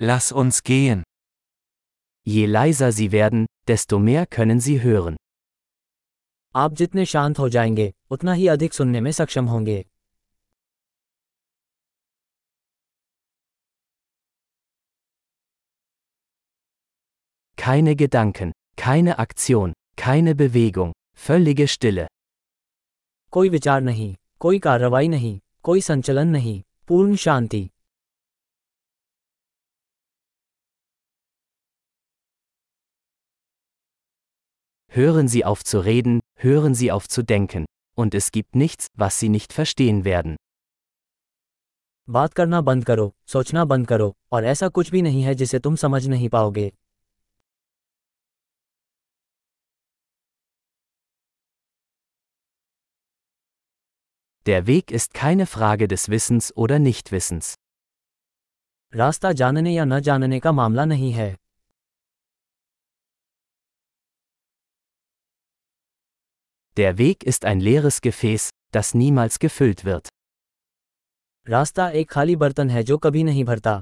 Lass uns gehen. Je leiser Sie werden, desto mehr können Sie hören. आप जितने शांत हो जाएंगे उतना ही अधिक सुनने में सक्षम होंगे Keine Gedanken, keine Aktion, keine Bewegung, völlige Stille. कोई विचार नहीं कोई कार्रवाई नहीं कोई संचलन नहीं पूर्ण शांति Hören Sie auf zu reden, hören Sie auf zu denken, und es gibt nichts, was Sie nicht verstehen werden. बात करना बंद करो सोचना बंद करो और ऐसा कुछ भी नहीं है जिसे तुम समझ नहीं पाओगे Der Weg ist keine Frage des Wissens oder Nichtwissens. रास्ता जानने या न जानने का मामला नहीं है Der Weg ist ein leeres Gefäß, das niemals gefüllt wird. रास्ता एक खाली बर्तन है जो कभी नहीं भरता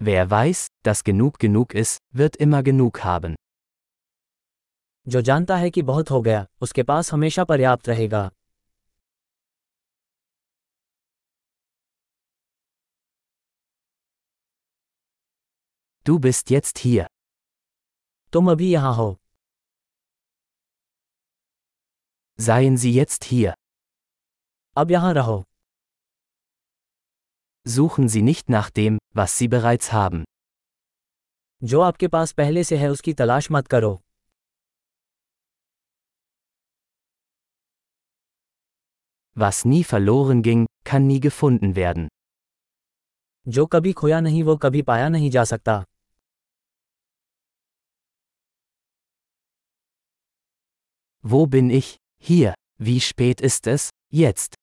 Wer weiß, dass genug genug ist, wird immer genug haben. जो जानता है कि बहुत हो गया उसके पास हमेशा पर्याप्त रहेगा Du bist jetzt hier. तुम अभी यहाँ हो Seien Sie jetzt hier. अब यहाँ रहो Suchen Sie nicht nach dem, was Sie bereits haben. जो आपके पास पहले से है उसकी तलाश मत करो Was nie verloren ging, kann nie gefunden werden. जो कभी खोया नहीं वो कभी पाया नहीं जा सकता Wo bin ich? Hier. Wie spät ist es? Jetzt.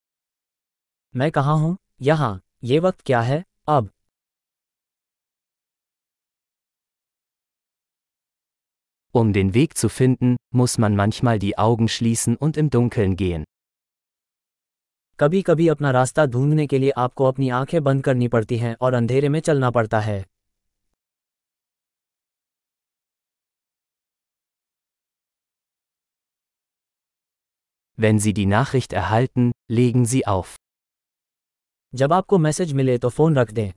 मैं कहाँ हूँ यहाँ ये वक्त क्या है अब Um den Weg zu finden, muss man manchmal die Augen schließen und im Dunkeln gehen. कभी कभी अपना रास्ता ढूंढने के लिए आपको अपनी आंखें बंद करनी पड़ती हैं और अंधेरे में चलना पड़ता है Wenn Sie die Nachricht erhalten, legen Sie auf. जब आपको मैसेज मिले तो फोन रख दें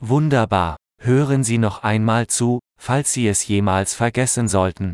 Wunderbar. Hören Sie noch einmal zu, falls Sie es jemals vergessen sollten.